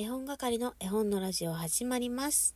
絵本係の絵本のラジオ始まります。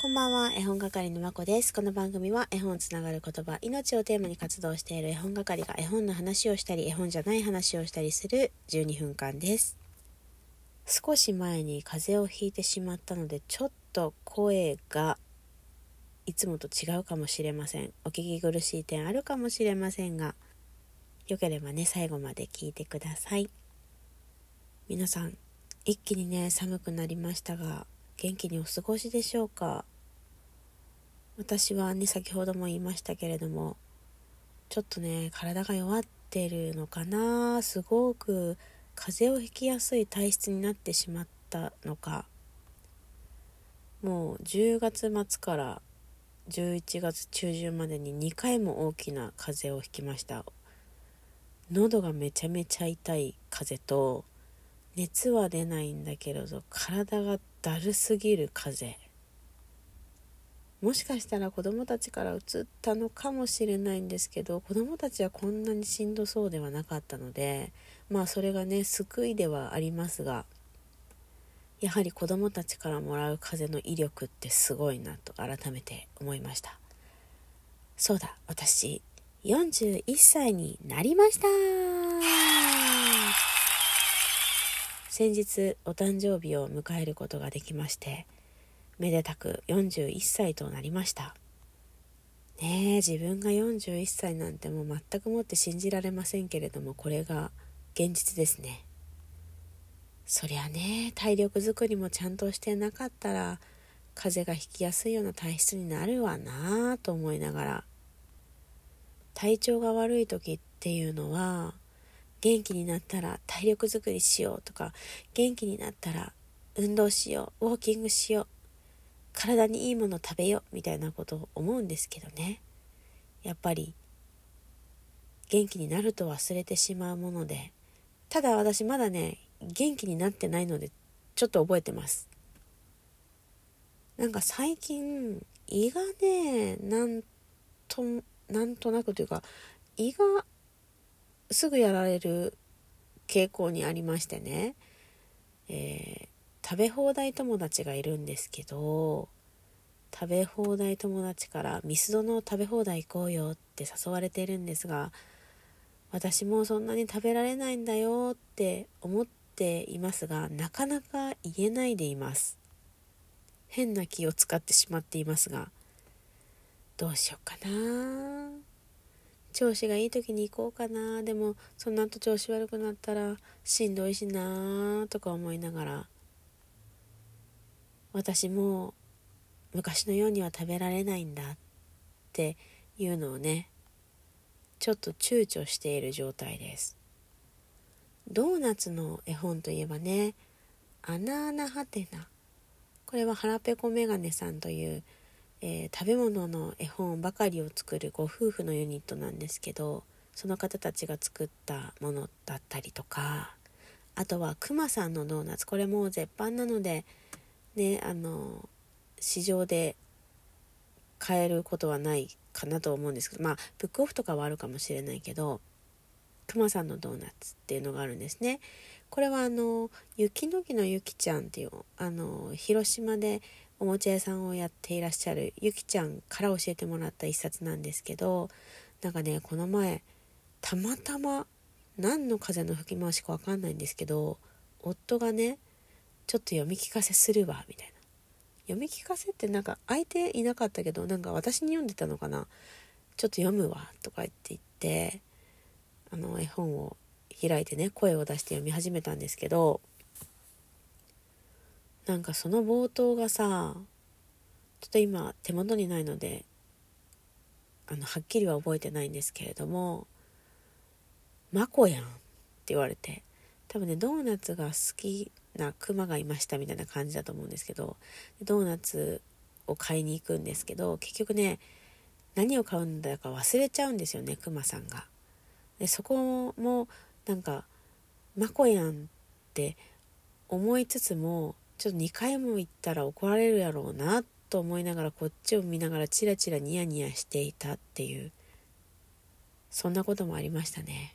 こんばんは、絵本係のまこです。この番組は絵本つながる言葉、命をテーマに活動している絵本係が絵本の話をしたり、絵本じゃない話をしたりする12分間です。少し前に風邪をひいてしまったので、ちょっと声がいつもと違うかもしれません。お聞き苦しい点あるかもしれませんが、よければね、最後まで聞いてください。皆さん、一気にね、寒くなりましたが、元気にお過ごしでしょうか？私はね、先ほども言いましたけれども、ちょっとね、体が弱ってるのかな？すごく風邪をひきやすい体質になってしまったのか、もう10月末から11月中旬までに2回も大きな風邪をひきました。喉がめちゃめちゃ痛い風邪と熱は出ないんだけれど体がだるすぎる風。邪もしかしたら子供たちからうつったのかもしれないんですけど子供たちはこんなにしんどそうではなかったのでまあそれがね救いではありますがやはり子供たちからもらう風の威力ってすごいなと改めて思いました。そうだ私41歳になりました。先日お誕生日を迎えることができましてめでたく41歳となりました。ねえ自分が41歳なんてもう全くもって信じられませんけれどもこれが現実ですね。そりゃね体力づくりもちゃんとしてなかったら風邪がひきやすいような体質になるわなぁと思いながら体調が悪い時っていうのは元気になったら体力づくりしようとか元気になったら運動しようウォーキングしよう体にいいもの食べようみたいなことを思うんですけどね。やっぱり元気になると忘れてしまうものでただ私まだね元気になってないのでちょっと覚えてます。なんか最近胃がねなんとなんとなくというか胃がすぐやられる傾向にありましてね、えー、食べ放題友達がいるんですけど食べ放題友達からミスドの食べ放題行こうよって誘われているんですが私もそんなに食べられないんだよって思っていますがなかなか言えないでいます。変な気を使ってしまっていますがどうしようかな調子がいい時に行こうかな。でもその後調子悪くなったらしんどいしなとか思いながら。私も昔のようには食べられないんだっていうのをねちょっと躊躇している状態です。ドーナツの絵本といえばね「あなあなはてな」これは腹ペコメガネさんという、えー、食べ物の絵本ばかりを作るご夫婦のユニットなんですけどその方たちが作ったものだったりとかあとはクマさんのドーナツ。これも絶版なのでねあの市場で買えることはないかなと思うんですけどまあブックオフとかはあるかもしれないけどくまさんのドーナツっていうのがあるんですね。これはあの雪の木のゆきちゃんっていうあの広島でおもちゃ屋さんをやっていらっしゃるゆきちゃんから教えてもらった一冊なんですけどなんかねこの前たまたま何の風の吹き回しかわかんないんですけど夫がねちょっと読み聞かせするわみたいな。読み聞かせってなんか相手いなかったけどなんか私に読んでたのかな。ちょっと読むわとか言って言ってあの絵本を開いてね声を出して読み始めたんですけどなんかその冒頭がさちょっと今手元にないのであのはっきりは覚えてないんですけれども「マコやん」って言われて多分ねドーナツが好きなクマがいましたみたいな感じだと思うんですけどドーナツを買いに行くんですけど結局ね何を買うんだか忘れちゃうんですよねクマさんが。でそこもなんか「マコやん」って思いつつもちょっと2回も言ったら怒られるやろうなと思いながらこっちを見ながらチラチラニヤニヤしていたっていう。そんなこともありましたね。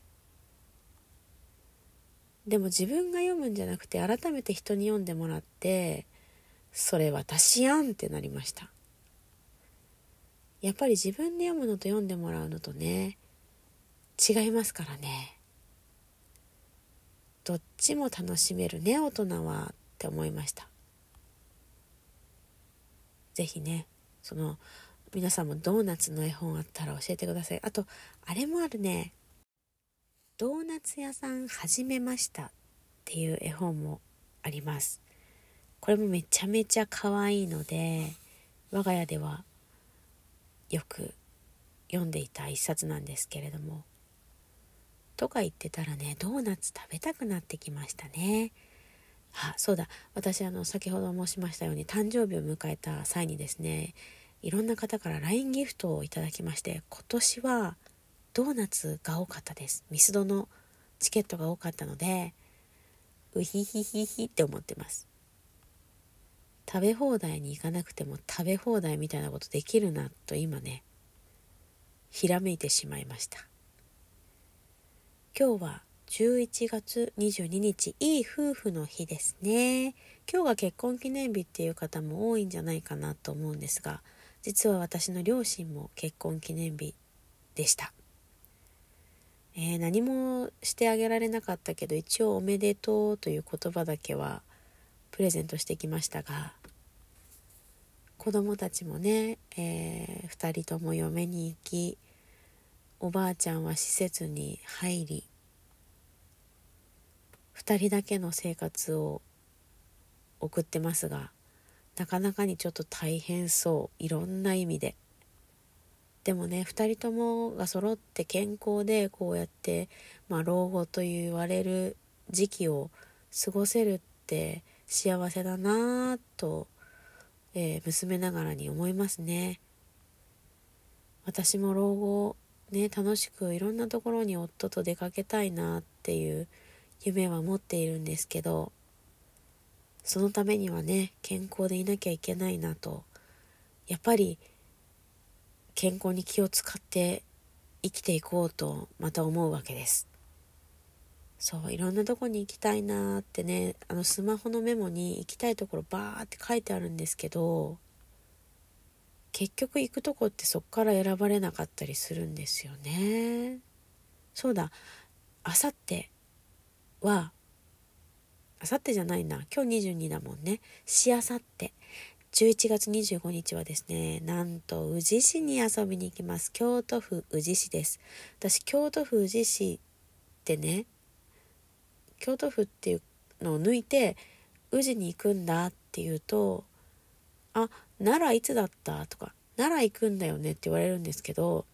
でも自分が読むんじゃなくて改めて人に読んでもらってそれ私やんってなりました。やっぱり自分で読むのと読んでもらうのとね違いますからね。どっちも楽しめるね大人は。って思いました。是非ねその皆さんもドーナツの絵本あったら教えてください。あとあれもあるね。ドーナツ屋さん始めましたっていう絵本もあります。これもめちゃめちゃ可愛いので我が家ではよく読んでいた一冊なんですけれども。とか言ってたらねドーナツ食べたくなってきましたね。あそうだ。私あの先ほど申しましたように誕生日を迎えた際にですねいろんな方から LINE ギフトをいただきまして今年はドーナツが多かったです。ミスドのチケットが多かったのでうひひひひって思ってます。食べ放題に行かなくても食べ放題みたいなことできるなと今ねひらめいてしまいました。今日は11月22日いい夫婦の日ですね。今日が結婚記念日っていう方も多いんじゃないかなと思うんですが実は私の両親も結婚記念日でした、えー、何もしてあげられなかったけど一応おめでとうという言葉だけはプレゼントしてきましたが子供たちもね、えー、2人とも嫁に行きおばあちゃんは施設に入り2人だけの生活を送ってますがなかなかにちょっと大変そう。いろんな意味で。でもね2人ともが揃って健康でこうやって、まあ、老後と言われる時期を過ごせるって幸せだなぁとえー、娘ながらに思いますね。私も老後ね楽しくいろんなところに夫と出かけたいなっていう夢は持っているんですけどそのためにはね健康でいなきゃいけないなと。やっぱり健康に気を使って生きていこうとまた思うわけです。そういろんなとこに行きたいなってねあのスマホのメモに行きたいところバーって書いてあるんですけど結局行くとこってそっから選ばれなかったりするんですよね。そうだあさってはあさってじゃないな。今日22だもんね。しあさって。11月25日はですねなんと宇治市に遊びに行きます。京都府宇治市です。私京都府宇治市ってね京都府っていうのを抜いて宇治に行くんだっていうと「あ奈良いつだった?」とか「奈良行くんだよね」って言われるんですけど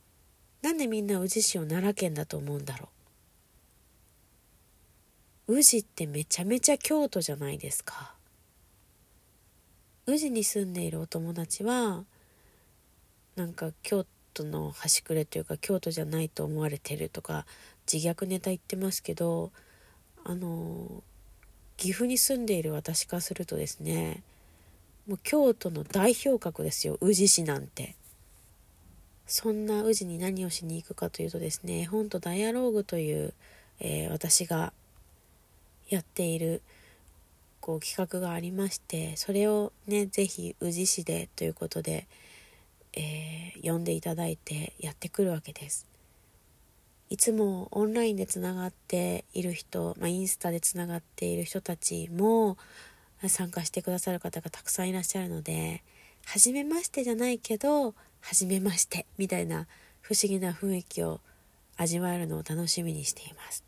なんでみんな宇治市を奈良県だと思うんだろう？宇治ってめちゃめちゃ京都じゃないですか。宇治に住んでいるお友達はなんか京都の端くれというか京都じゃないと思われてるとか自虐ネタ言ってますけどあの岐阜に住んでいる私からするとですねもう京都の代表格ですよ宇治市なんて。そんな宇治に何をしに行くかというとですね絵本とダイアローグという、えー、私がやっているこう企画がありましてそれをね是非宇治市でということで、えー、読んでいただいてやってくるわけです。いつもオンラインでつながっている人、まあ、インスタでつながっている人たちも参加してくださる方がたくさんいらっしゃるので初めましてじゃないけど初めましてみたいな不思議な雰囲気を味わえるのを楽しみにしています。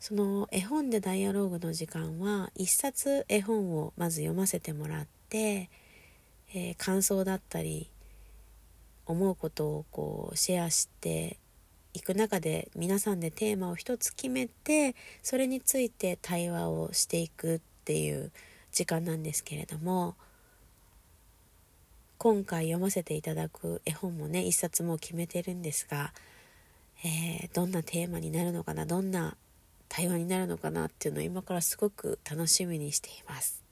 その絵本でダイアローグの時間は一冊絵本をまず読ませてもらって、えー、感想だったり思うことをこうシェアしていく中で皆さんでテーマを一つ決めてそれについて対話をしていくっていう時間なんですけれども今回読ませていただく絵本もね一冊も決めてるんですが、えー、どんなテーマになるのかなどんな対話になるのかなっていうのを今からすごく楽しみにしています。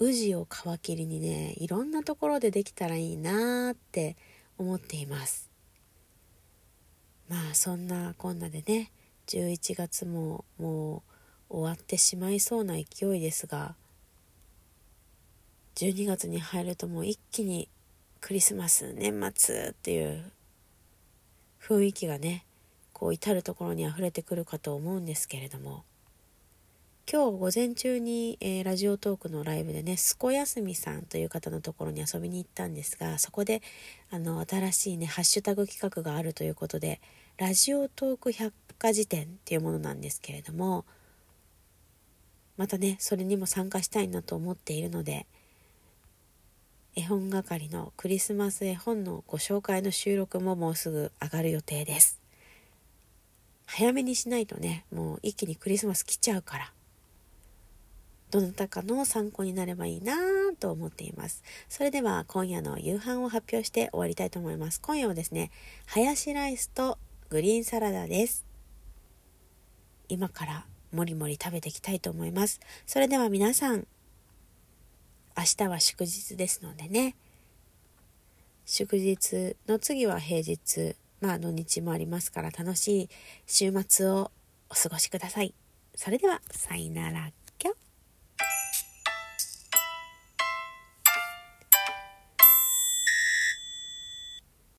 宇治を皮切りにねいろんなところでできたらいいなーって思っています。まあそんなこんなでね11月ももう終わってしまいそうな勢いですが12月に入るともう一気にクリスマス年末っていう雰囲気がねこう至る所に溢れてくるかと思うんですけれども今日午前中に、えー、ラジオトークのライブでねすこやすみさんという方のところに遊びに行ったんですがそこであの新しいねハッシュタグ企画があるということでラジオトーク百科事典っていうものなんですけれどもまたねそれにも参加したいなと思っているので絵本係のクリスマス絵本のご紹介の収録ももうすぐ上がる予定です。早めにしないとねもう一気にクリスマス来ちゃうからどなたかの参考になればいいなと思っています。それでは今夜の夕飯を発表して終わりたいと思います。今夜はですね、ハヤシライスとグリーンサラダです。今からもりもり食べていきたいと思います。それでは皆さん、明日は祝日ですのでね、祝日の次は平日、まあ土日もありますから楽しい週末をお過ごしください。それでは、さよなら。